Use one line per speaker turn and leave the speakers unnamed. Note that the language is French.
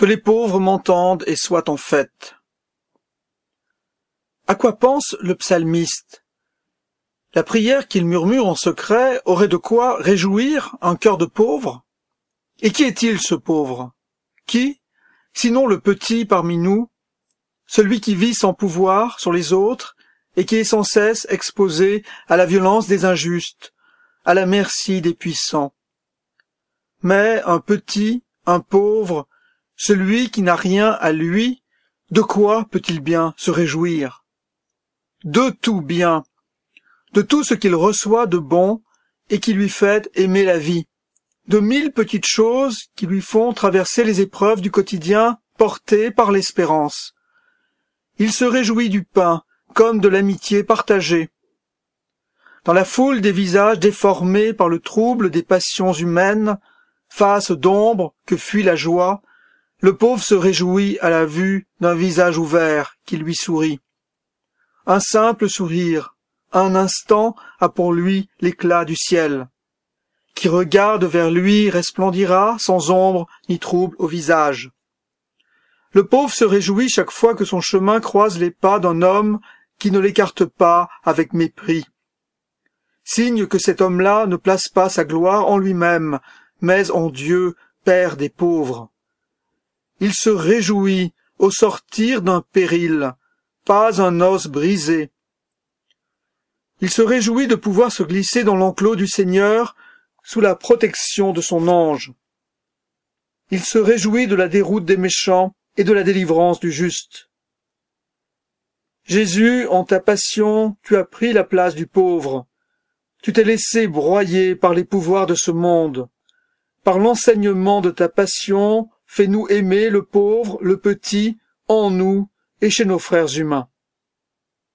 Que les pauvres m'entendent et soient en fête. À quoi pense le psalmiste? La prière qu'il murmure en secret aurait de quoi réjouir un cœur de pauvre? Et qui est-il ce pauvre? Qui, sinon le petit parmi nous, celui qui vit sans pouvoir sur les autres et qui est sans cesse exposé à la violence des injustes, à la merci des puissants. Mais un petit, un pauvre, celui qui n'a rien à lui, de quoi peut-il bien se réjouir? De tout bien, de tout ce qu'il reçoit de bon et qui lui fait aimer la vie, de mille petites choses qui lui font traverser les épreuves du quotidien portées par l'espérance. Il se réjouit du pain, comme de l'amitié partagée. Dans la foule des visages déformés par le trouble des passions humaines, face d'ombre que fuit la joie, le pauvre se réjouit à la vue d'un visage ouvert qui lui sourit. Un simple sourire, un instant a pour lui l'éclat du ciel. Qui regarde vers lui resplendira sans ombre ni trouble au visage. Le pauvre se réjouit chaque fois que son chemin croise les pas d'un homme qui ne l'écarte pas avec mépris. Signe que cet homme-là ne place pas sa gloire en lui-même, mais en Dieu, Père des pauvres. Il se réjouit au sortir d'un péril, pas un os brisé. Il se réjouit de pouvoir se glisser dans l'enclos du Seigneur sous la protection de son ange. Il se réjouit de la déroute des méchants et de la délivrance du juste. Jésus, en ta passion, tu as pris la place du pauvre. Tu t'es laissé broyer par les pouvoirs de ce monde. Par l'enseignement de ta passion, fais-nous aimer le pauvre, le petit, en nous et chez nos frères humains.